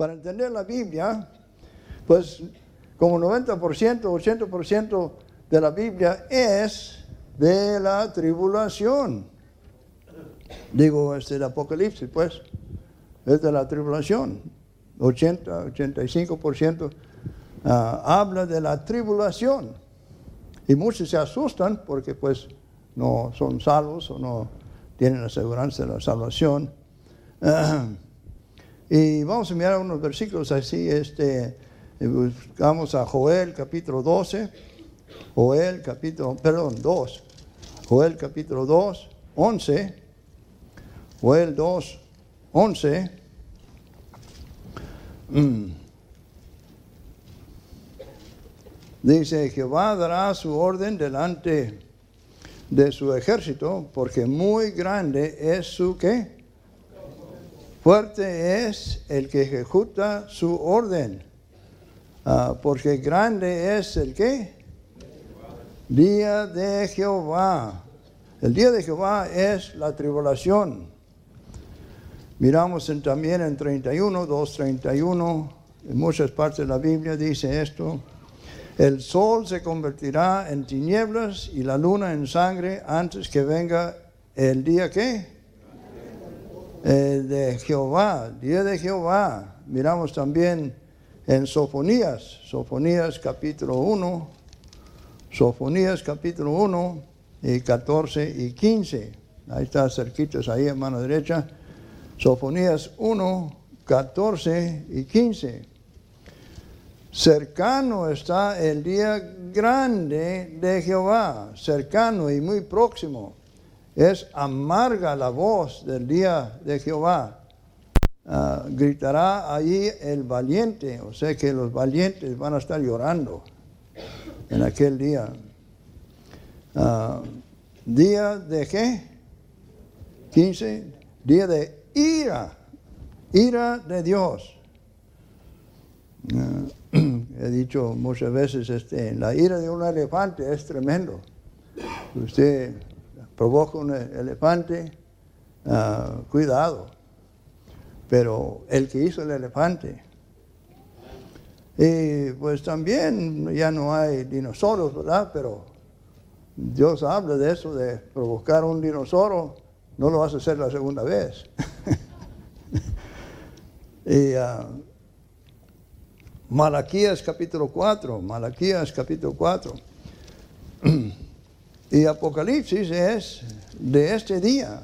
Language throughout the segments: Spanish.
para entender la Biblia, pues como 90%, 80% de la Biblia es de la tribulación. Digo, es el Apocalipsis, pues, es de la tribulación. 80, 85% ah, habla de la tribulación. Y muchos se asustan porque pues no son salvos o no tienen la aseguranza de la salvación. y vamos a mirar unos versículos así, este, buscamos a Joel capítulo 12, Joel capítulo, perdón, 2, Joel capítulo 2, 11, Joel 2, 11. Mm. Dice, Jehová dará su orden delante de su ejército, porque muy grande es su qué. Fuerte es el que ejecuta su orden, ah, porque grande es el qué. Día de Jehová. El día de Jehová es la tribulación. Miramos también en 31, 2.31, en muchas partes de la Biblia dice esto. El sol se convertirá en tinieblas y la luna en sangre antes que venga el día que de Jehová, día de Jehová. Miramos también en Sofonías, Sofonías capítulo 1, Sofonías capítulo 1 y 14 y 15. Ahí está cerquitos ahí a mano derecha. Sofonías 1, 14 y 15. Cercano está el día grande de Jehová, cercano y muy próximo. Es amarga la voz del día de Jehová. Ah, gritará allí el valiente, o sea que los valientes van a estar llorando en aquel día. Ah, día de qué? 15. Día de ira, ira de Dios. Ah, he dicho muchas veces, este, la ira de un elefante es tremendo. Usted provoca un elefante, ah, cuidado. Pero el que hizo el elefante, y pues también ya no hay dinosaurios, ¿verdad? Pero Dios habla de eso, de provocar un dinosaurio, no lo vas a hacer la segunda vez. y uh, Malaquías capítulo 4, Malaquías capítulo 4. y Apocalipsis es de este día,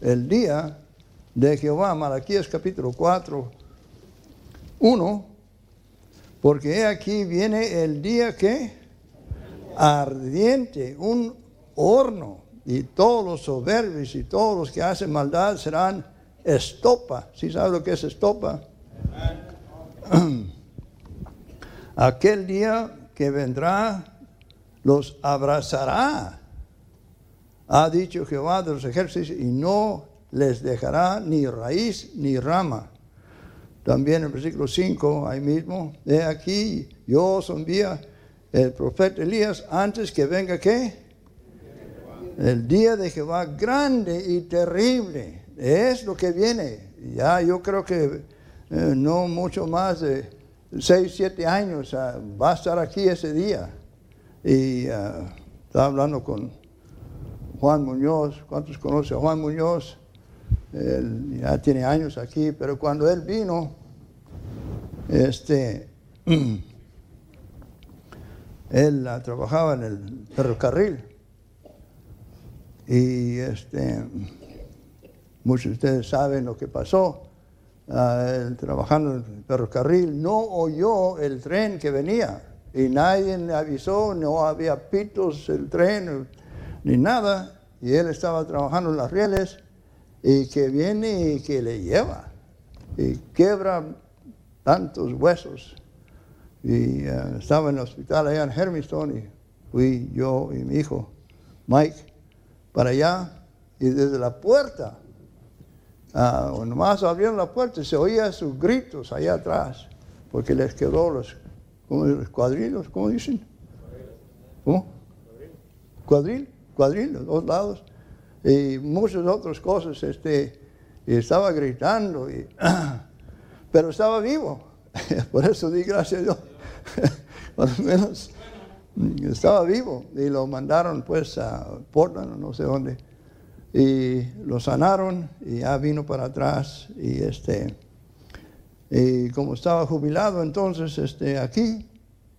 el día de Jehová, Malaquías capítulo 4, 1, porque aquí viene el día que ardiente, un horno, y todos los soberbios y todos los que hacen maldad serán estopa. ¿Sí sabe lo que es estopa? Aquel día que vendrá los abrazará, ha dicho Jehová de los ejércitos, y no les dejará ni raíz ni rama. También en el versículo 5, ahí mismo, de aquí yo os envía el profeta Elías antes que venga qué? El día de Jehová grande y terrible. Es lo que viene. Ya yo creo que eh, no mucho más de seis, siete años, ah, va a estar aquí ese día. Y uh, estaba hablando con Juan Muñoz, ¿cuántos conoce a Juan Muñoz? Él ya tiene años aquí, pero cuando él vino, este, él uh, trabajaba en el ferrocarril. Y este, muchos de ustedes saben lo que pasó trabajando en el ferrocarril, no oyó el tren que venía y nadie le avisó, no había pitos el tren ni nada, y él estaba trabajando en las rieles y que viene y que le lleva y quebra tantos huesos. Y eh, estaba en el hospital allá en Hermiston y fui yo y mi hijo Mike para allá y desde la puerta Ah, nomás abrieron la puerta y se oía sus gritos allá atrás, porque les quedó los, los cuadrilos, ¿cómo dicen? ¿Cómo? Cuadril, cuadril, los dos lados, y muchas otras cosas. Este, y estaba gritando, y pero estaba vivo. Por eso di gracias a Dios. Por menos estaba vivo y lo mandaron pues a Portland, no sé dónde, y lo sanaron y ya vino para atrás y este y como estaba jubilado entonces este aquí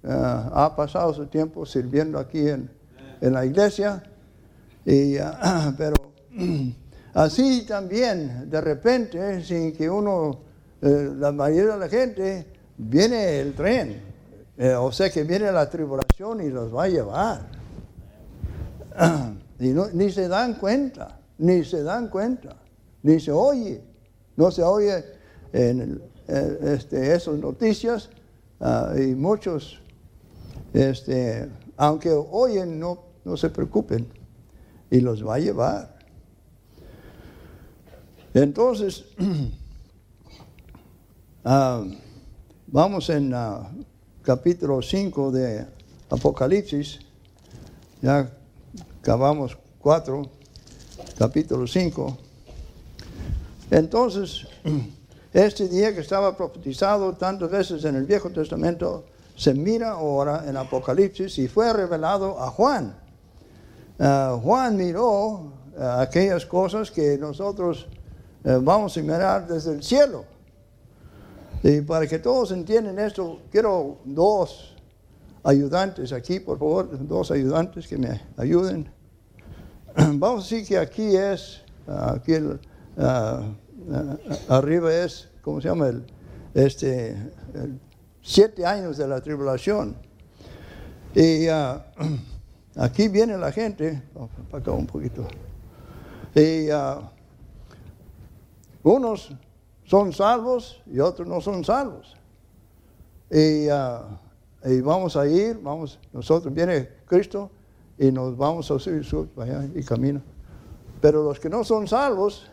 ah, ha pasado su tiempo sirviendo aquí en, la iglesia y ah, pero así también de repente sin que uno eh, la mayoría de la gente viene el tren eh, o sea que viene la tribulación y los va a llevar. y ni se dan cuenta, ni se dan cuenta, ni se oye. No se oye eh, este, esas noticias ah, y muchos, este, aunque oyen, no, no se preocupen y los va a llevar. Entonces, ah, vamos en uh, capítulo 5 de Apocalipsis, ya acabamos 4, capítulo 5. Entonces, este día que estaba profetizado tantas veces en el Viejo Testamento, se mira ahora en Apocalipsis y fue revelado a Juan. Ah, Juan miró ah, aquellas cosas que nosotros eh, vamos a mirar desde el cielo. Y para que todos entiendan esto, quiero dos ayudantes aquí, por favor, dos ayudantes que me ayuden. Vamos a decir que aquí es, aquí ah, ah, arriba es, ¿cómo se llama? El, este, siete años de la tribulación. Y aquí viene la gente, para acá un poquito. Y unos son salvos y otros no son salvos. Ah, y, vamos a ir, vamos, nosotros viene Cristo y nos vamos a subir allá y camino. Pero los que no son salvos,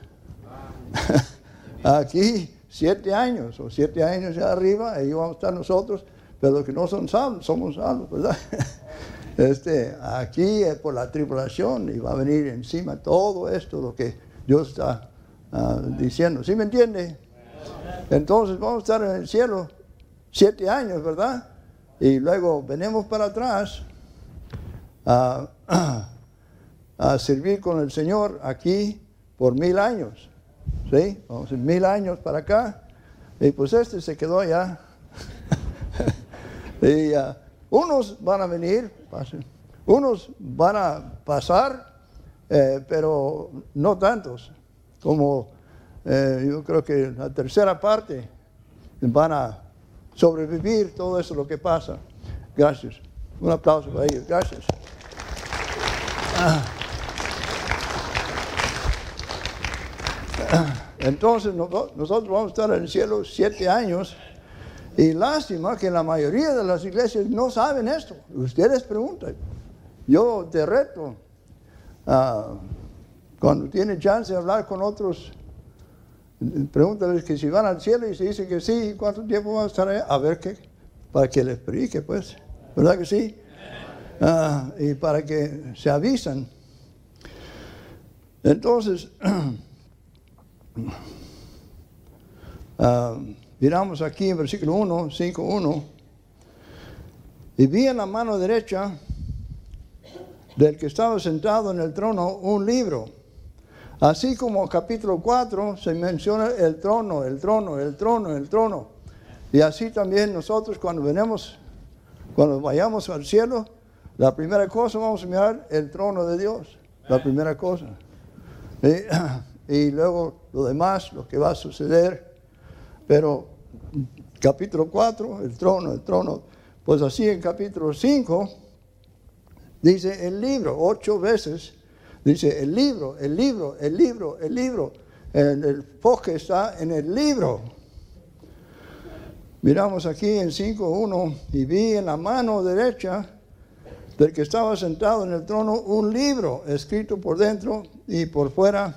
aquí siete años o siete años arriba, ahí vamos a estar nosotros, pero los que no son salvos, somos salvos, ¿verdad? Este, aquí es por la tribulación y va a venir encima todo esto, lo que Dios está ah, diciendo. ¿Sí me entiende? Entonces vamos a estar en el cielo siete años, ¿verdad? Y luego venimos para atrás a, servir con el Señor aquí por mil años. ¿Sí? Vamos en mil años para acá. Y pues este se quedó allá. y uh, unos van a venir, unos van a pasar, eh, pero no tantos como eh, yo creo que la tercera parte van a sobrevivir todo eso lo que pasa. Gracias. Un aplauso para ellos. Gracias. Entonces nosotros vamos a estar en el cielo siete años y lástima que la mayoría de las iglesias no saben esto. Ustedes preguntan. Yo te reto, ah, cuando tiene chance de hablar con otros Pregúntales que si van al cielo y se dice que sí, ¿cuánto tiempo van a estar allá? A ver qué, para que les explique, pues. ¿Verdad que sí? Ah, y para que se avisan. Entonces, uh, miramos aquí en versículo 1, 5, 1. Y vi en la mano derecha del que estaba sentado en el trono un libro Así como capítulo 4 se menciona el trono, el trono, el trono, el trono. Y así también nosotros cuando venimos, cuando vayamos al cielo, la primera cosa vamos a mirar el trono de Dios. La primera cosa. Y, luego lo demás, lo que va a suceder. Pero capítulo 4, el trono, el trono. Pues así en capítulo 5 dice el libro, ocho veces Dice, el libro, el libro, el libro, el libro. El, el foque está en el libro. Miramos aquí en 5.1 y vi en la mano derecha del que estaba sentado en el trono un libro escrito por dentro y por fuera,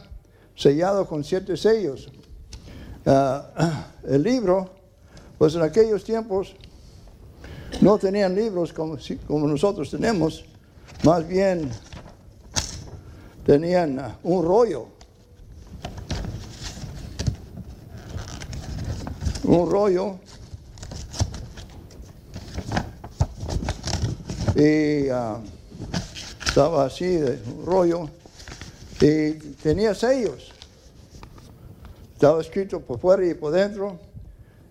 sellado con siete sellos. Ah, el libro, pues en aquellos tiempos no tenían libros como, como nosotros tenemos, más bien tenían uh, un rollo. Un rollo y ah, estaba así de un rollo y tenía sellos. Estaba escrito por fuera y por dentro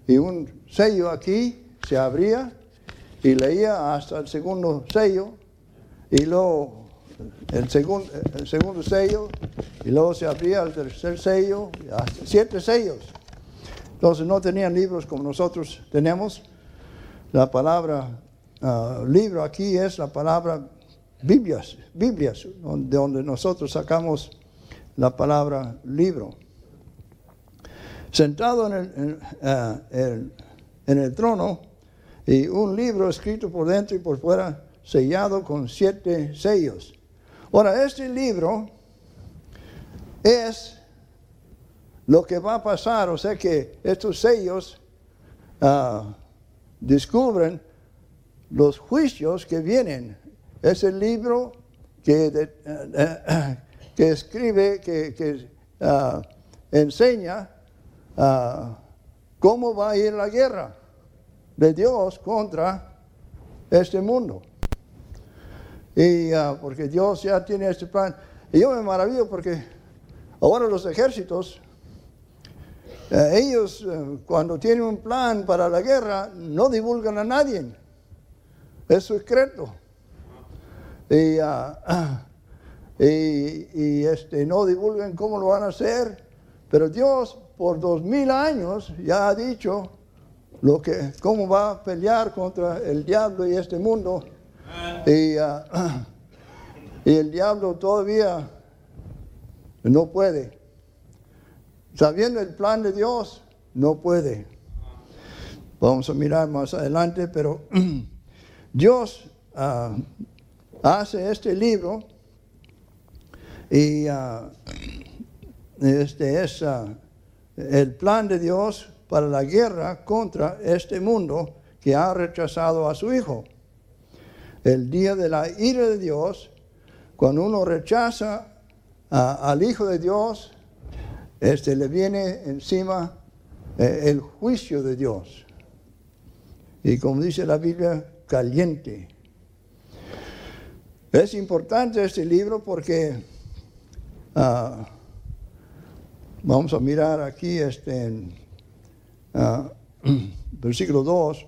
y un sello aquí se abría y leía hasta el segundo sello y luego el, segundo el segundo sello y luego se abría el tercer sello, hasta siete sellos. Entonces no tenían libros como nosotros tenemos. La palabra ah, libro aquí es la palabra Biblias, Biblias, de donde nosotros sacamos la palabra libro. Sentado en el, ah, en el trono y un libro escrito por dentro y por fuera, sellado con siete sellos. Ahora, este libro es lo que va a pasar, o sea que estos sellos ah, descubren los juicios que vienen. Es el libro que, eh, que escribe, que, ah, enseña ah, cómo va a ir la guerra de Dios contra este mundo. Y porque Dios ya tiene este plan. Y yo me maravillo porque ahora los ejércitos eh, ellos eh, cuando tienen un plan para la guerra no divulgan a nadie. Es secreto. Y, ah, y, este, no divulgan cómo lo van a hacer. Pero Dios por dos mil años ya ha dicho lo que, cómo va a pelear contra el diablo y este mundo. Y, ah, y el diablo todavía no puede sabiendo el plan de Dios, no puede. Vamos a mirar más adelante, pero Dios ah, hace este libro y ah, este es ah, el plan de Dios para la guerra contra este mundo que ha rechazado a su Hijo. El día de la ira de Dios, cuando uno rechaza al Hijo de Dios, este, le viene encima eh, el juicio de Dios. Y como dice la Biblia, caliente. Es importante este libro porque ah, vamos a mirar aquí este, uh, versículo 2.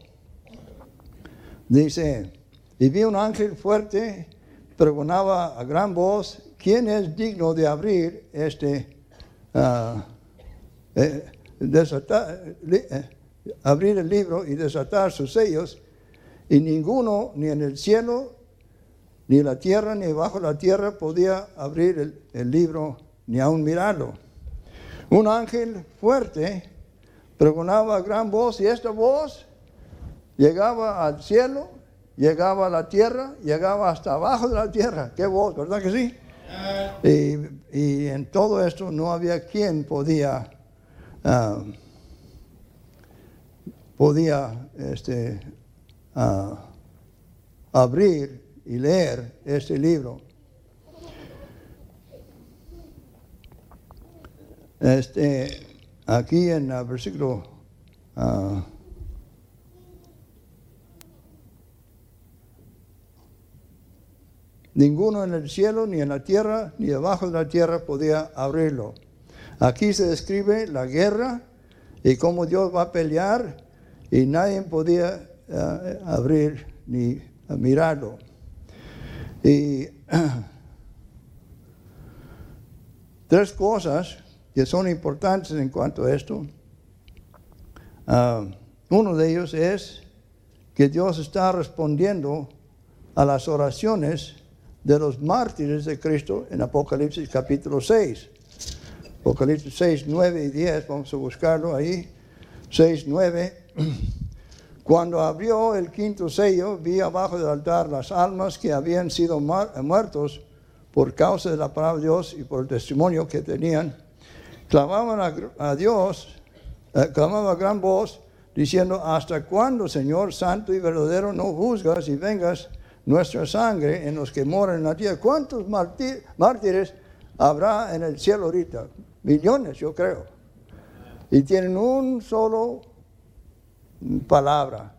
Dice, y vi un ángel fuerte, pregonaba a gran voz, ¿quién es digno de abrir este Ah, eh, eh, abrir el libro y desatar sus sellos, y ninguno, ni en el cielo, ni en la tierra, ni bajo la tierra, podía abrir el, el libro, ni aún mirarlo. Un ángel fuerte pregonaba gran voz, y esta voz llegaba al cielo, llegaba a la tierra, llegaba hasta abajo de la tierra. Qué voz, ¿verdad que sí? Y, en todo esto no había quien podía, ah, podía este, ah, abrir y leer este libro. Este, aquí en el versículo uh, Ninguno en el cielo, ni en la tierra, ni debajo de la tierra podía abrirlo. Aquí se describe la guerra y cómo Dios va a pelear y nadie podía eh, abrir ni mirarlo. Y tres cosas que son importantes en cuanto a esto. Ah, uno de ellos es que Dios está respondiendo a las oraciones de los mártires de Cristo en Apocalipsis capítulo 6. Apocalipsis 6, 9 y 10, vamos a buscarlo ahí. 6, 9. Cuando abrió el quinto sello, vi abajo del altar las almas que habían sido muertos por causa de la palabra de Dios y por el testimonio que tenían. Clamaban a, Dios, eh, clamaban a gran voz, diciendo, ¿hasta cuándo, Señor Santo y verdadero, no juzgas y vengas nuestra sangre en los que moran en la tierra. ¿Cuántos mártires habrá en el cielo ahorita? Millones, yo creo. Y tienen un solo palabra,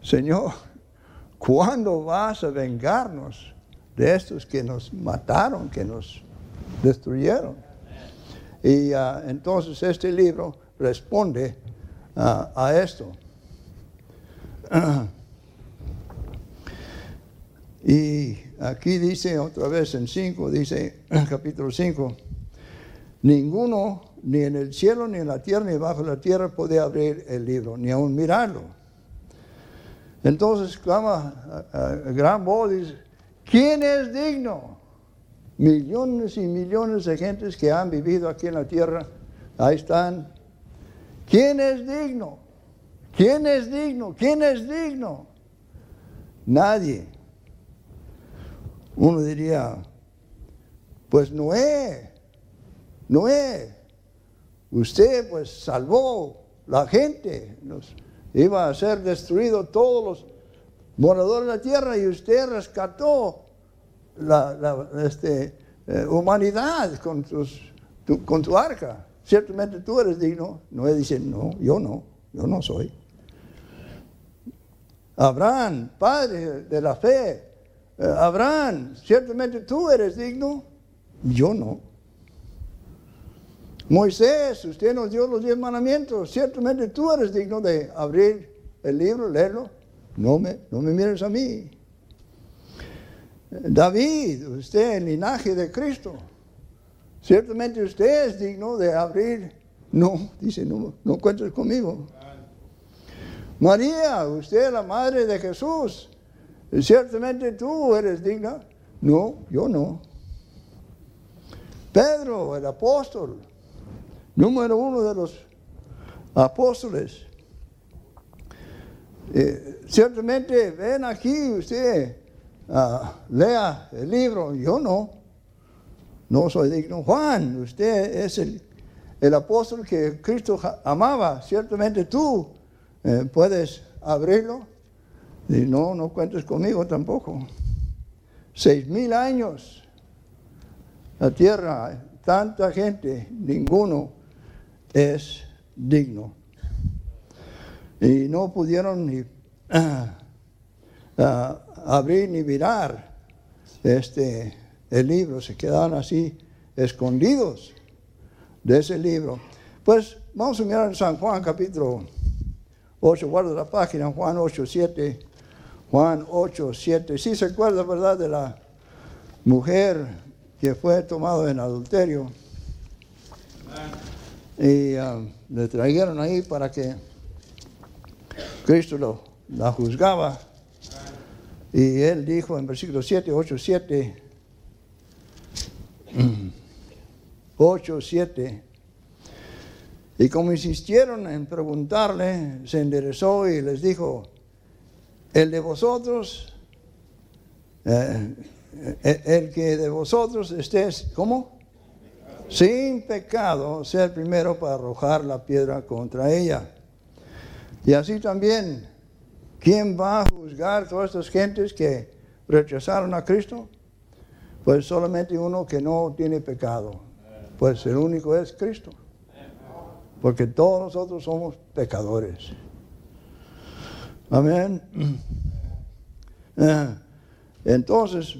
Señor, ¿cuándo vas a vengarnos de estos que nos mataron, que nos destruyeron? Y ah, entonces este libro responde ah, a esto. y aquí dice otra vez en 5, dice capítulo 5, ninguno ni en el cielo, ni en la tierra, ni bajo la tierra puede abrir el libro, ni aún mirarlo. Entonces clama a, gran voz, dice, ¿quién es digno? Millones y millones de gentes que han vivido aquí en la tierra, ahí están. ¿Quién es digno? ¿Quién es digno? ¿Quién es digno? Nadie. Uno diría, pues Noé, Noé, usted pues salvó la gente, iba a ser destruido todos los moradores de la tierra y usted rescató la, este, eh, humanidad con, tu, con tu arca. Ciertamente tú eres digno. Noé dice, no, yo no, yo no soy. Abraham, padre de la fe, eh, Abraham, ciertamente tú eres digno, yo no. Moisés, usted nos dio los diez mandamientos, ciertamente tú eres digno de abrir el libro, leerlo. No me, no me mires a mí. David, usted, el linaje de Cristo, ciertamente usted es digno de abrir. No, dice, no, no conmigo. María, usted la madre de Jesús, ciertamente tú eres digna. No, yo no. Pedro, el apóstol, número uno de los apóstoles. Eh, ciertamente, ven aquí usted, ah, lea el libro, yo no, no soy digno. Juan, usted es el, el apóstol que Cristo amaba, ciertamente tú eh, puedes abrirlo. Y no, no cuentes conmigo tampoco. Seis mil años, la tierra, tanta gente, ninguno es digno. Y no pudieron ni ah, ah, abrir ni mirar este, el libro, se quedaron así escondidos de ese libro. Pues vamos a mirar en San Juan capítulo 8, guarda la página, Juan 8, 7. Juan 8, 7. Sí se acuerda, ¿verdad?, de la mujer que fue tomada en adulterio y um, le trajeron ahí para que Cristo lo, la juzgaba. Y él dijo en versículo 7, 8, 7, 8, 7, y como insistieron en preguntarle, se enderezó y les dijo, el de vosotros, eh, eh, el que de vosotros estés, ¿cómo? sin pecado, sea el primero para arrojar la piedra contra ella. Y así también, ¿quién va a juzgar todas estas gentes que rechazaron a Cristo? Pues solamente uno que no tiene pecado. Pues el único es Cristo. Porque todos nosotros somos pecadores. Amén. Eh, entonces,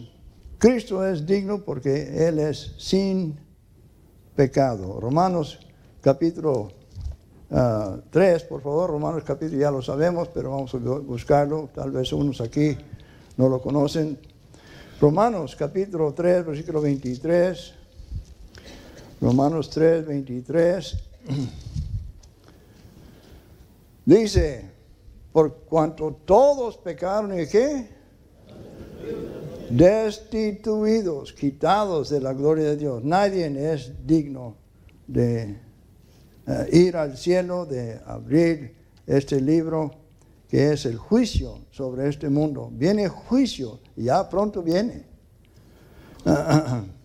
Cristo es digno porque Él es sin pecado. Romanos capítulo 3, ah, por favor, Romanos capítulo, ya lo sabemos, pero vamos a buscarlo, tal vez unos aquí no lo conocen. Romanos capítulo 3, versículo 23. Romanos 3, 23. Dice, por cuanto todos pecaron y qué? destituidos, quitados de la gloria de Dios. Nadie es digno de eh, ir al cielo, de abrir este libro que es el juicio sobre este mundo. Viene juicio, ya pronto viene.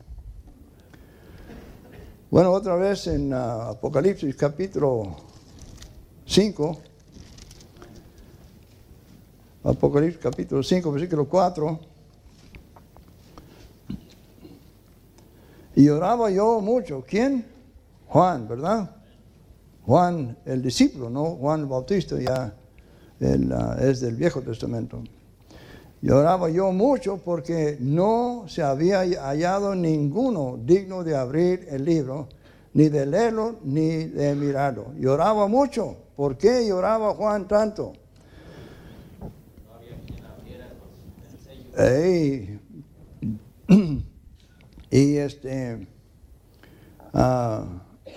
Bueno, otra vez en uh, Apocalipsis capítulo 5, Apocalipsis capítulo 5, versículo 4. Y lloraba yo mucho. ¿Quién? Juan, ¿verdad? Juan, el discípulo, ¿no? Juan Bautista ya es del Viejo Testamento. Lloraba yo mucho porque no se había hallado ninguno digno de abrir el libro, ni de leerlo, ni de mirarlo. Lloraba mucho. ¿Por qué lloraba Juan tanto? y este, ah,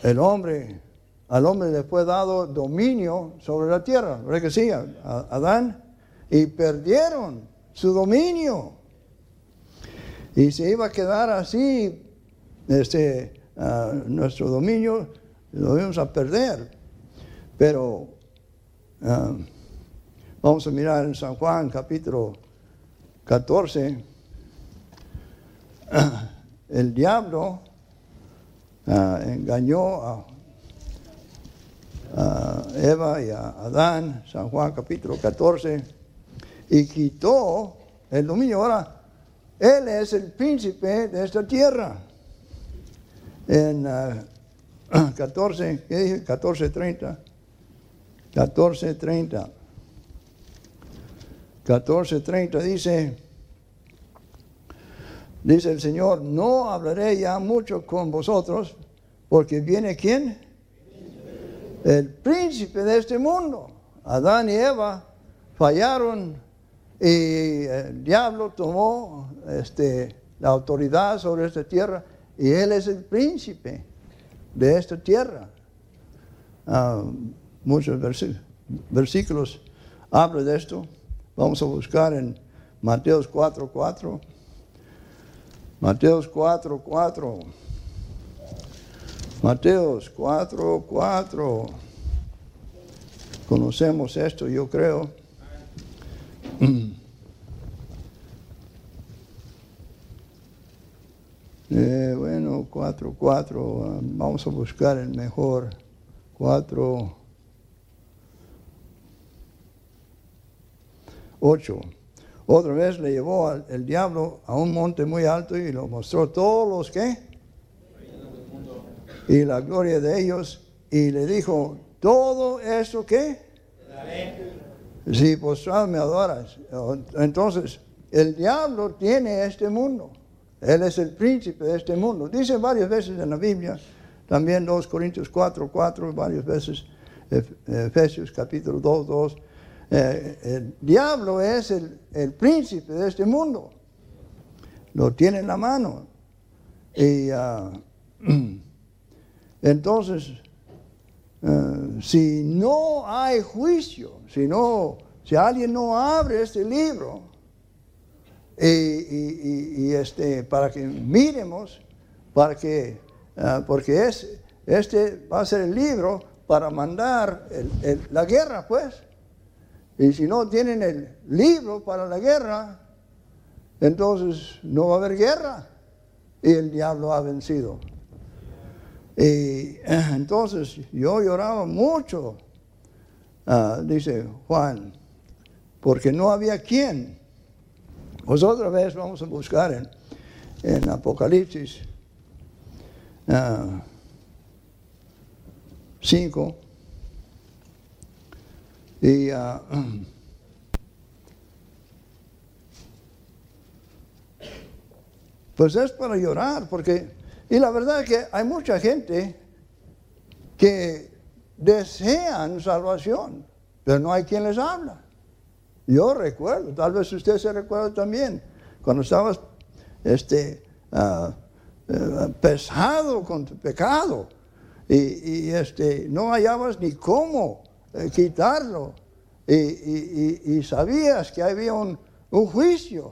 el hombre, al hombre le fue dado dominio sobre la tierra, ¿verdad que sí? Adán, y perdieron su dominio. Y se iba a quedar así, este, ah, nuestro dominio lo íbamos a perder. Pero ah, vamos a mirar en San Juan capítulo 14, el diablo ah, engañó a, a, Eva y a Adán, San Juan capítulo 14, y quitó el dominio. Ahora, Él es el príncipe de esta tierra. En 14, ah, ¿qué dije? 14.30. 14.30. 14.30 dice, dice el Señor, no hablaré ya mucho con vosotros, porque viene quién? El príncipe de este mundo. Adán y Eva fallaron y el diablo tomó este, la autoridad sobre esta tierra y él es el príncipe de esta tierra. Ah, muchos versículos hablan de esto. Vamos a buscar en Mateos 4, 4. Mateos 4, 4. Mateos 4, 4. Conocemos esto, yo creo. Eh, bueno, 4, 4. Vamos a buscar el mejor. 4. 8. Otra vez le llevó el diablo a un monte muy alto y lo mostró todos los que. Y la gloria de ellos. Y le dijo, todo eso que. Si postrado me adoras. Entonces, el diablo tiene este mundo. Él es el príncipe de este mundo. Dice varias veces en la Biblia, también 2 Corintios 4, 4, varias veces Efesios capítulo 2, 2 eh, el diablo es el, príncipe de este mundo. Lo tiene en la mano. Y ah, entonces, eh, si no hay juicio, si, no, si alguien no abre este libro, y, este, para que miremos, para que, ah, porque es, este va a ser el libro para mandar la guerra, pues. Y si no tienen el libro para la guerra, entonces no va a haber guerra. Y el diablo ha vencido. Y entonces yo lloraba mucho, ah, dice Juan, porque no había quien. Pues otra vez vamos a buscar en, Apocalipsis 5. Ah, y ah, pues es para llorar, porque, y la verdad es que hay mucha gente que desean salvación, pero no hay quien les habla. Yo recuerdo, tal vez usted se recuerda también, cuando estabas este, ah, eh, pesado con tu pecado y, y, este, no hallabas ni cómo eh, quitarlo. Y, sabías que había un, juicio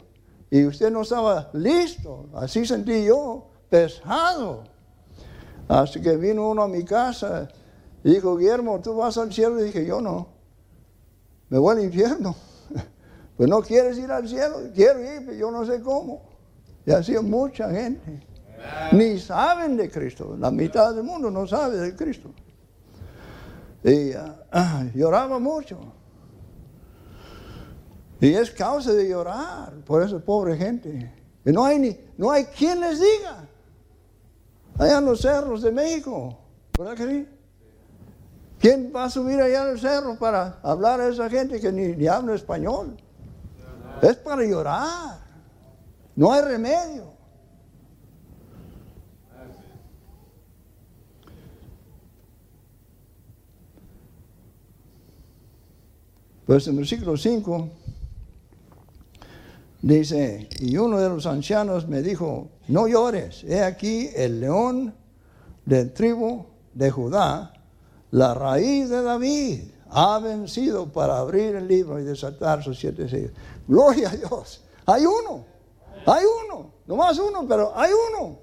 y usted no estaba listo. Así sentí yo, pesado. Así que vino uno a mi casa y dijo, Guillermo, ¿tú vas al cielo? Y dije, yo no. Me voy al infierno. Pues no quieres ir al cielo, quiero ir, pero yo no sé cómo. Y así mucha gente. Ni saben de Cristo. La mitad del mundo no sabe de Cristo. Y ah, ah, lloraba mucho. Y es causa de llorar por esa pobre gente. Y no hay, ni, no hay quien les diga. Allá en los cerros de México, ¿verdad que? ¿Quién va a subir allá al cerro para hablar a esa gente que ni, ni habla español? Es para llorar. No hay remedio. Pues en el versículo 5 dice, y uno de los ancianos me dijo, no llores, he aquí el león del tribu de Judá, la raíz de David, ha vencido para abrir el libro y desatar sus siete sellos. Gloria a Dios. Hay uno, hay uno, no más uno, pero hay uno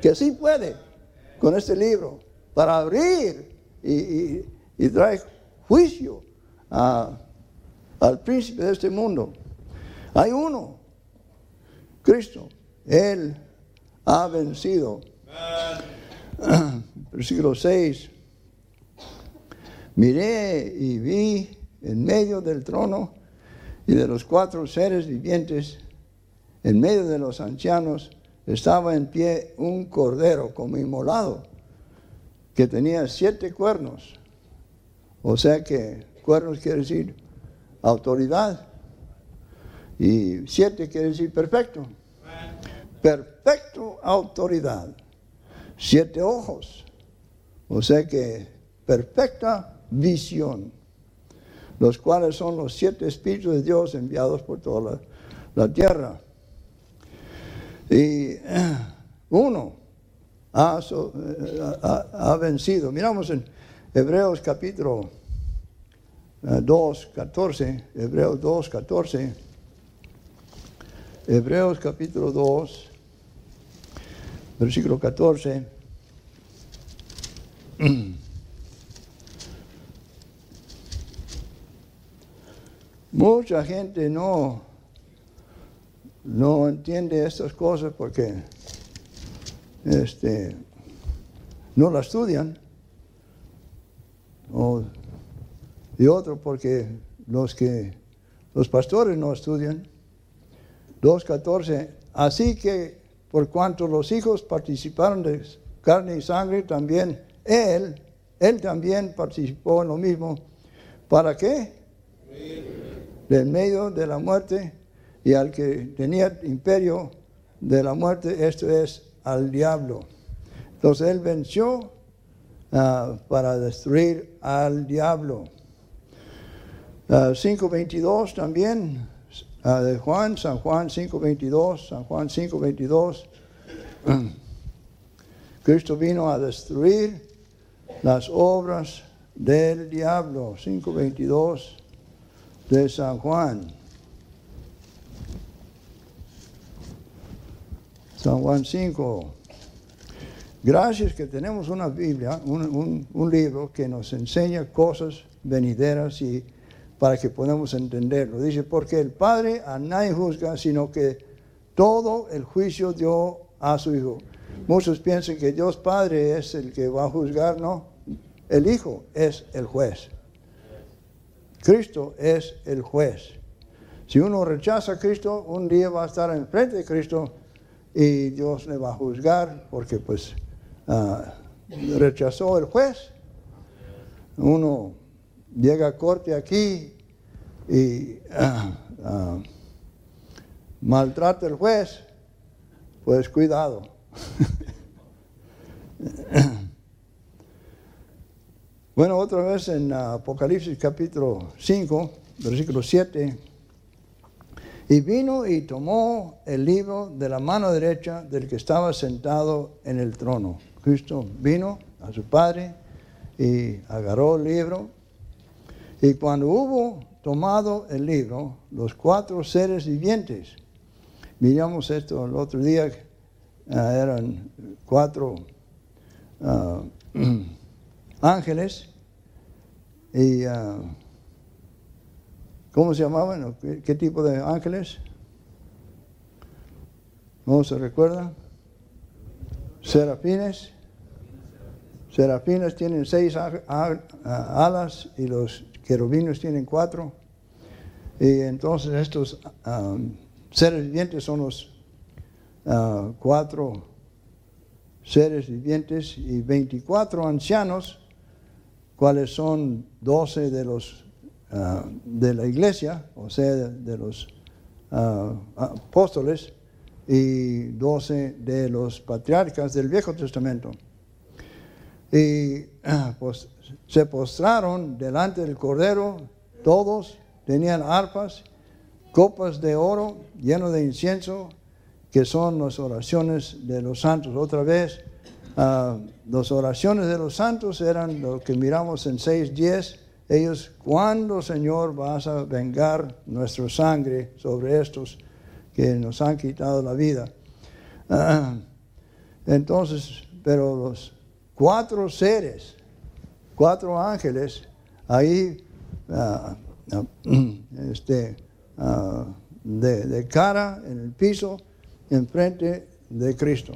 que sí puede con este libro para abrir y, traer juicio al príncipe de este mundo. Hay uno, Cristo. Él ha vencido. Versículo 6. Miré y vi en medio del trono y de los cuatro seres vivientes, en medio de los ancianos, estaba en pie un cordero como inmolado, que tenía siete cuernos. O sea que cuernos quiere decir autoridad. Y siete quiere decir perfecto. Perfecto autoridad. Siete ojos. O sea que perfecta visión los cuales son los siete espíritus de Dios enviados por toda la, tierra. Y uno ha, ha, vencido. Miramos en Hebreos capítulo 2, eh, 14, Hebreos 2, 14. Hebreos capítulo 2, versículo 14. Mucha gente no, no entiende estas cosas porque este, no la estudian. y otro porque los que los pastores no estudian. 2.14. Así que por cuanto los hijos participaron de carne y sangre, también él, él también participó en lo mismo. ¿Para qué? del medio de la muerte y al que tenía imperio de la muerte, esto es al diablo. Entonces él venció ah, para destruir al diablo. 5.22 ah, también, uh, de Juan, San Juan 5.22, San Juan 5.22. Cristo vino a destruir las obras del diablo. 5.22 de San Juan. San Juan 5. Gracias que tenemos una Biblia, un, libro que nos enseña cosas venideras y para que podamos entenderlo. Dice, porque el Padre a nadie juzga, sino que todo el juicio dio a su Hijo. Muchos piensan que Dios Padre es el que va a juzgar, no. El Hijo es el juez. Cristo es el juez. Si uno rechaza a Cristo, un día va a estar enfrente de Cristo y Dios le va a juzgar porque pues ah, rechazó el juez. Uno llega a corte aquí y ah, ah, maltrata al juez, pues cuidado. Bueno, otra vez en Apocalipsis capítulo 5, versículo 7. Y vino y tomó el libro de la mano derecha del que estaba sentado en el trono. Cristo vino a su Padre y agarró el libro. Y cuando hubo tomado el libro, los cuatro seres vivientes, miramos esto el otro día, ah, eran cuatro ah, ángeles. Y, ah, ¿Cómo se llamaban? ¿Qué, tipo de ángeles? ¿No se recuerda? Serafines. Serafines tienen seis alas y los querubines tienen cuatro. Y entonces estos ah, seres vivientes son los ah, cuatro seres vivientes y 24 ancianos cuáles son doce de los ah, de la iglesia, o sea, de, los ah, apóstoles, y doce de los patriarcas del Viejo Testamento. Y pues, se postraron delante del Cordero, todos tenían arpas, copas de oro lleno de incienso, que son las oraciones de los santos. Otra vez, uh, las oraciones de los santos eran lo que miramos en 6.10. Ellos, ¿cuándo, Señor, vas a vengar nuestra sangre sobre estos que nos han quitado la vida? Ah, entonces, pero los cuatro seres, cuatro ángeles, ahí ah, este, de, de cara en el piso, enfrente de Cristo.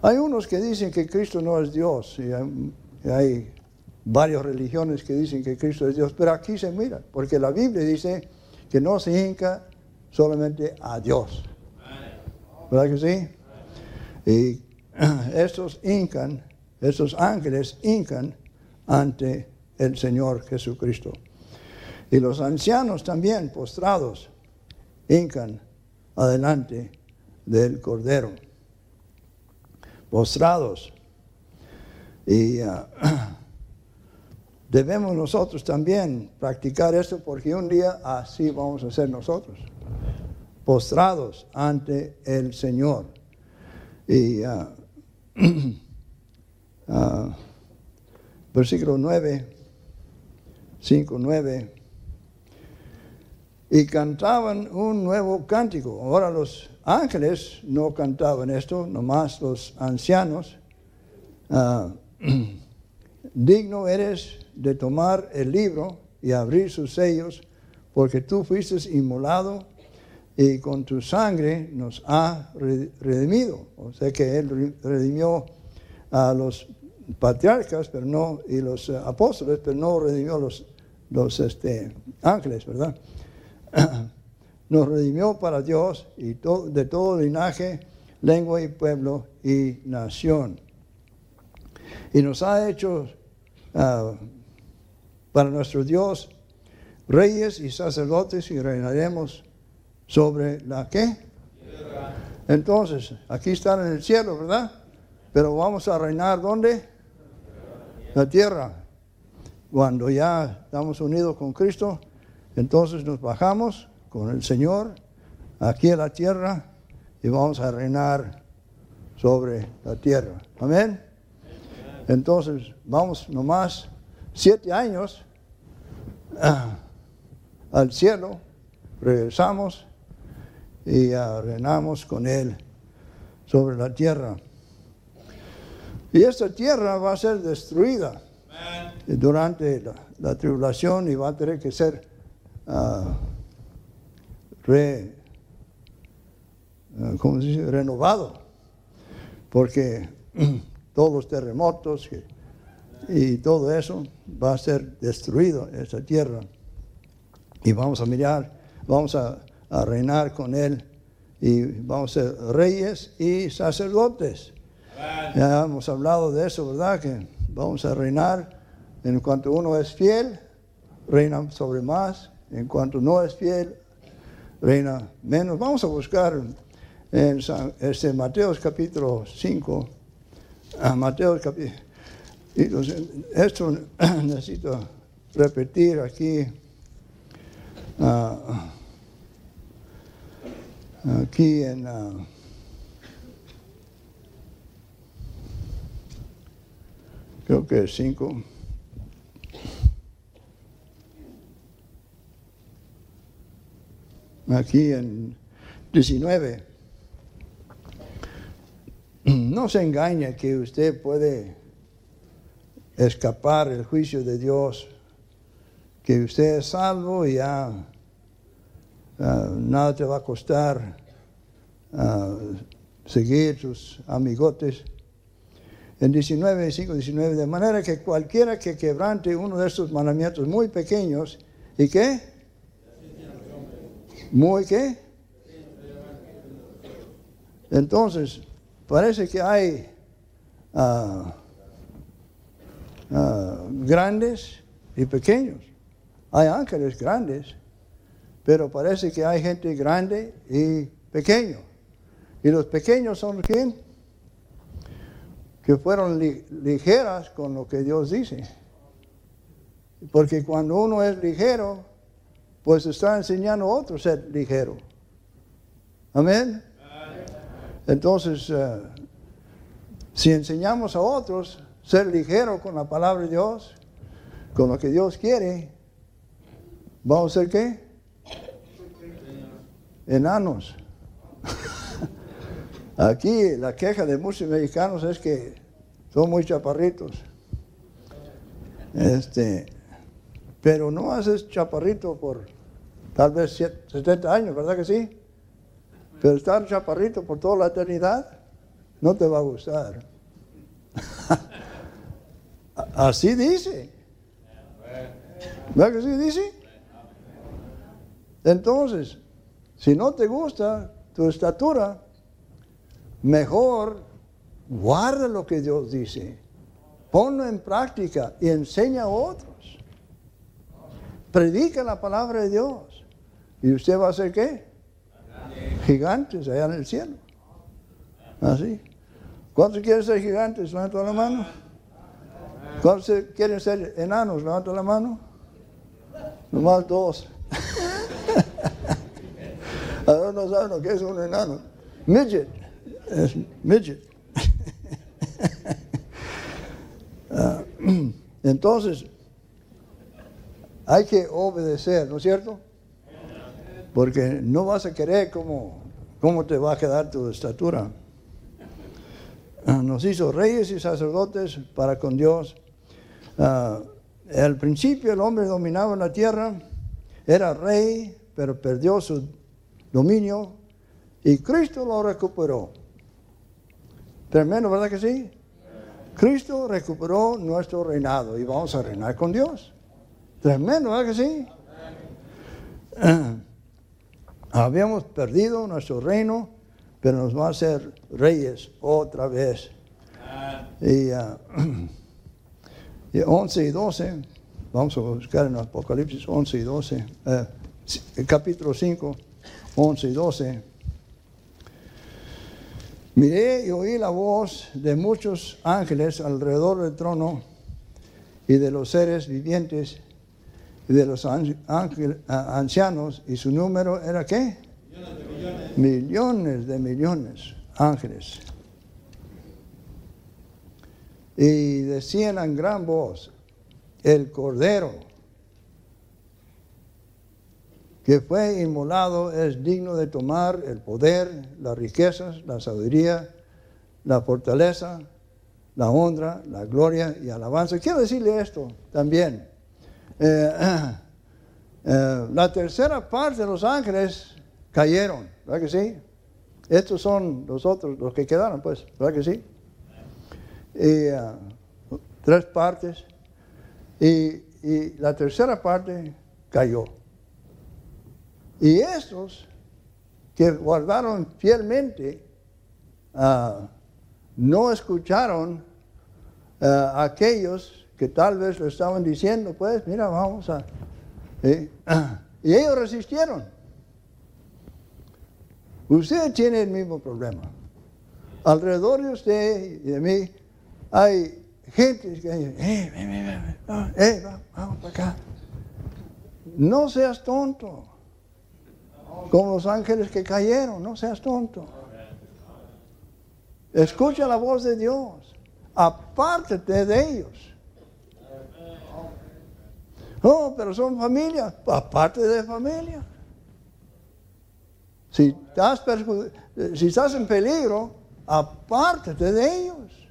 Hay unos que dicen que Cristo no es Dios y hay, varias religiones que dicen que Cristo es Dios, pero aquí se mira, porque la Biblia dice que no se hinca solamente a Dios. ¿Verdad que sí? Y estos hincan, estos ángeles hincan ante el Señor Jesucristo. Y los ancianos también postrados hincan adelante del Cordero, postrados. Y ah, debemos nosotros también practicar esto porque un día así vamos a ser nosotros, postrados ante el Señor. Y uh, versículo 9, 5, 9. Y cantaban un nuevo cántico. Ahora los ángeles no cantaban esto, nomás los ancianos. Ah, digno eres de tomar el libro y abrir sus sellos, porque tú fuiste inmolado y con tu sangre nos ha redimido. O sea que Él redimió a los patriarcas pero no, y los eh, apóstoles, pero no redimió a los, los este, ángeles, ¿verdad? nos redimió para Dios y de todo linaje, lengua y pueblo y nación. Y nos ha hecho ah, para nuestro Dios reyes y sacerdotes y reinaremos sobre la qué? Entonces, aquí están en el cielo, ¿verdad? Pero vamos a reinar ¿dónde? La tierra. Cuando ya estamos unidos con Cristo, entonces nos bajamos con el Señor aquí en la tierra y vamos a reinar sobre la tierra. Amén. Entonces vamos nomás siete años ah, al cielo, regresamos y reinamos con Él sobre la tierra. Y esta tierra va a ser destruida durante la, tribulación y va a tener que ser uh, re, eh, ¿cómo se dice? renovado, porque todos los terremotos y todo eso va a ser destruido, esa tierra. Y vamos a mirar, vamos a, reinar con Él y vamos a ser reyes y sacerdotes. Ya hemos hablado de eso, ¿verdad? Que vamos a reinar en cuanto uno es fiel, reina sobre más, en cuanto no es fiel, reina menos. Vamos a buscar en este Mateo capítulo 5, ah, Mateo capítulo... Esto necesito repetir aquí. Ah, aquí en... Ah, creo que es 5. aquí en 19. No se engañe que usted puede escapar el juicio de Dios, que usted es salvo y ya nada te va a costar ah, seguir sus amigotes. En 19, 5, 19, de manera que cualquiera que quebrante uno de estos mandamientos muy pequeños, ¿y qué? muy qué? Entonces, parece que hay, uh, ah, grandes y pequeños. Hay ángeles grandes, pero parece que hay gente grande y pequeño. ¿Y los pequeños son quién? Que fueron ligeras con lo que Dios dice. Porque cuando uno es ligero, pues está enseñando a otro ser ligero. Amén. Entonces, eh, si enseñamos a otros ser ligero con la palabra de Dios, con lo que Dios quiere, ¿vamos a ser qué? Enanos. Aquí la queja de muchos mexicanos es que son muy chaparritos. Este, pero no haces chaparrito por tal vez 70 años, ¿verdad que sí? Pero estar chaparrito por toda la eternidad no te va a gustar. Así dice. ¿Verdad que sí dice? Entonces, si no te gusta tu estatura, mejor guarda lo que Dios dice. Ponlo en práctica y enseña a otros. Predica la palabra de Dios. ¿Y usted va a ser qué? gigantes allá en el cielo. Así. ¿Cuántos quieren ser gigantes? Levanta la mano. ¿Cuántos quieren ser enanos? Levanta la mano. Nomás dos. Ahora no saben lo que es un enano. Midget. Es midget. Ah, entonces, hay que obedecer, ¿no es cierto? porque no vas a querer cómo, cómo te va a quedar tu estatura. Ah, nos hizo reyes y sacerdotes para con Dios. Ah, al principio el hombre dominaba la tierra, era rey, pero perdió su dominio y Cristo lo recuperó. Tremendo, ¿verdad que sí? Cristo recuperó nuestro reinado y vamos a reinar con Dios. Tremendo, ¿verdad que sí? Habíamos perdido nuestro reino, pero nos va a hacer reyes otra vez. Y, 11 uh, y 12, vamos a buscar en Apocalipsis 11 y 12, eh, capítulo 5, 11 y 12. Miré y oí la voz de muchos ángeles alrededor del trono y de los seres vivientes de los ancianos y su número era qué? Millones de millones, ángeles. Y decían en gran voz, el Cordero que fue inmolado es digno de tomar el poder, las riquezas, la sabiduría, la fortaleza, la honra, la gloria y alabanza. Quiero decirle esto también. Eh, eh, la tercera parte de los ángeles cayeron, ¿verdad que sí? Estos son los otros, los que quedaron, pues, ¿verdad que sí? Y, eh, tres partes. Y, la tercera parte cayó. Y estos que guardaron fielmente, ah, no escucharon a aquellos que tal vez lo estaban diciendo, pues mira, vamos a... Y ellos resistieron. Usted tiene el mismo problema. Alrededor de usted y de mí hay gente que dice, eh, eh, eh, vamos para acá. No seas tonto. Como los ángeles que cayeron, no seas tonto. Escucha la voz de Dios. Apártate de ellos. No, pero son familia, aparte de familia. Si estás, si estás en peligro, apártate de ellos.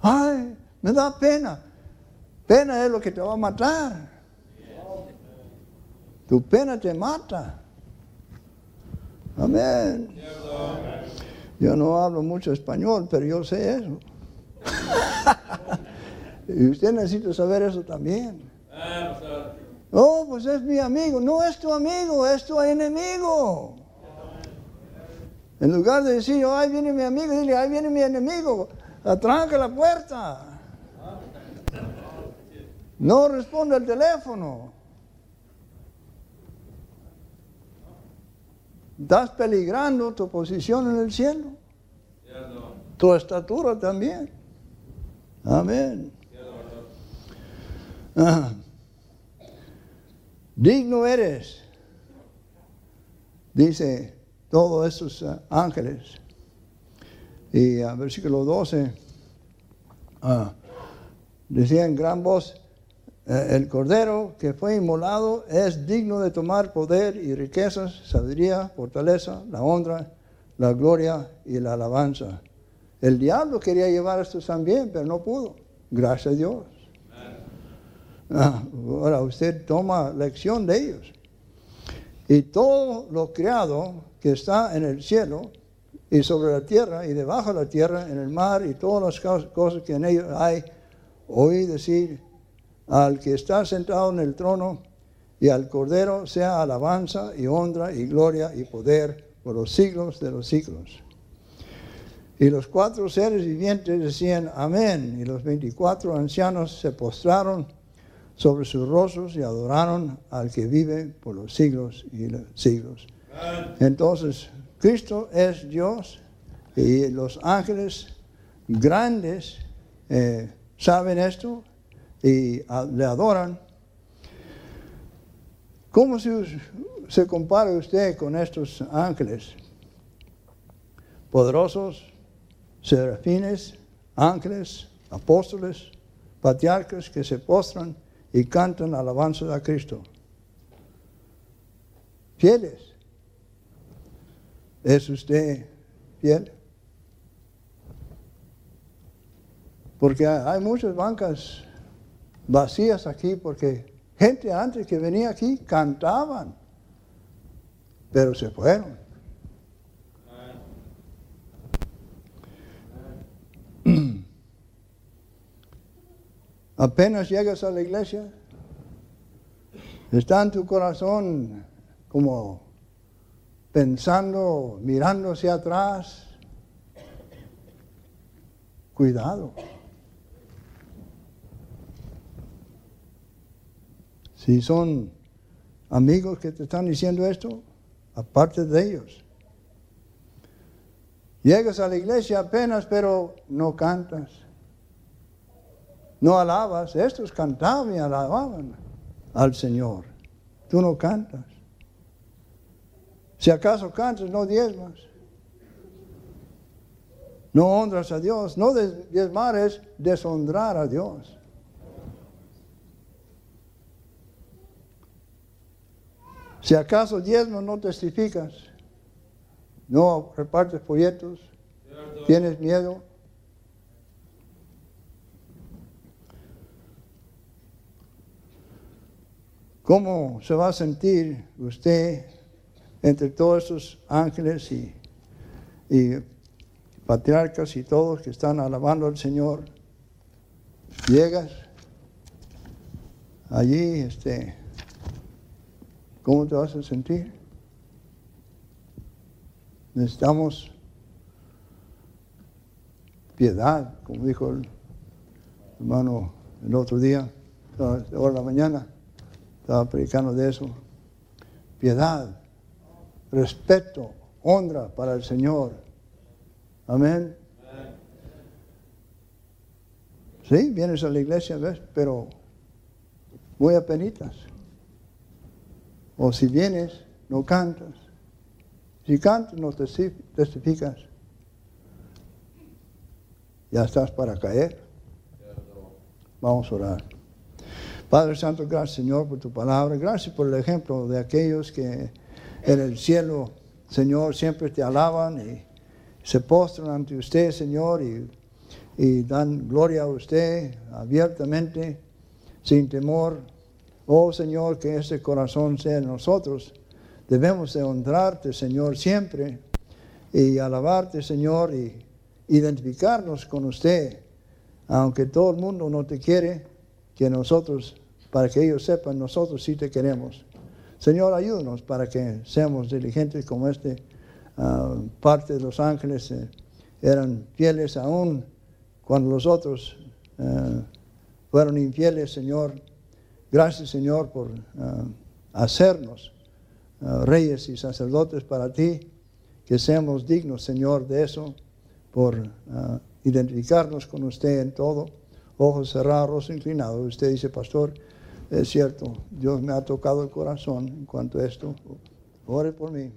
Ay, me da pena. Pena es lo que te va a matar. Tu pena te mata. Amén. Yo no hablo mucho español, pero yo sé eso. y usted necesita saber eso también. Oh, pues es mi amigo. No es tu amigo, es tu enemigo. En lugar de decir, oh, ahí viene mi amigo, dile, ahí viene mi enemigo, atranca la puerta. No responde al teléfono. Estás peligrando tu posición en el cielo. Tu estatura también. Amén. Ah. Digno eres, dice todos estos ah, ángeles. Y a versículo 12 uh, decía en gran voz, eh, el cordero que fue inmolado es digno de tomar poder y riquezas, sabiduría, fortaleza, la honra, la gloria y la alabanza. El diablo quería llevar esto también, pero no pudo. Gracias a Dios. Ah, ahora usted toma lección de ellos. Y todo lo creado que está en el cielo y sobre la tierra y debajo de la tierra, en el mar y todas las cosas que en ellos hay, oí decir al que está sentado en el trono y al Cordero sea alabanza y honra y gloria y poder por los siglos de los siglos. Y los cuatro seres vivientes decían amén, y los veinticuatro ancianos se postraron sobre sus rostros y adoraron al que vive por los siglos y los siglos. Entonces, Cristo es Dios y los ángeles grandes eh, saben esto y le adoran. ¿Cómo se, compara usted con estos ángeles? Poderosos, serafines, ángeles, apóstoles, patriarcas que se postran y cantan alabanza a Cristo. Fieles. ¿Es usted fiel? Porque hay muchas bancas vacías aquí porque gente antes que venía aquí cantaban, pero se fueron. Apenas llegas a la iglesia, está en tu corazón como pensando, mirando hacia atrás. Cuidado. Si son amigos que te están diciendo esto, aparte de ellos. Llegas a la iglesia apenas, pero no cantas. No alabas. Estos cantaban y alababan al Señor. Tú no cantas. Si acaso cantas, no diezmas. No honras a Dios. No diezmar es deshonrar a Dios. Si acaso diezmo no testificas, no repartes folletos, tienes miedo. ¿Cómo se va a sentir usted entre todos esos ángeles y, y patriarcas y todos que están alabando al Señor? Llegas allí, este, ¿Cómo te vas a sentir? Necesitamos piedad, como dijo el hermano el otro día, ahora la mañana, estaba predicando de eso. Piedad, respeto, honra para el Señor. Amén. Sí, vienes a la iglesia, ¿ves? Pero muy apenitas. O si vienes, no cantas. Si cantas, no testificas. Ya estás para caer. Vamos a orar. Padre Santo, gracias Señor por tu palabra. Gracias por el ejemplo de aquellos que en el cielo, Señor, siempre te alaban y se postran ante usted, Señor, y, y dan gloria a usted abiertamente, sin temor. Oh Señor, que ese corazón sea en nosotros. Debemos de honrarte, Señor, siempre y alabarte, Señor, y identificarnos con usted. Aunque todo el mundo no te quiere, que nosotros, para que ellos sepan, nosotros sí te queremos. Señor, ayúdanos para que seamos diligentes como este ah, parte de los ángeles eh, eran fieles aún cuando los otros eh, fueron infieles, Señor. Gracias, Señor, por ah, hacernos reyes y sacerdotes para ti, que seamos dignos, Señor, de eso, por identificarnos con usted en todo, ojos cerrados, rostro inclinado. Usted dice, pastor, es cierto, Dios me ha tocado el corazón en cuanto a esto. Ore por mí.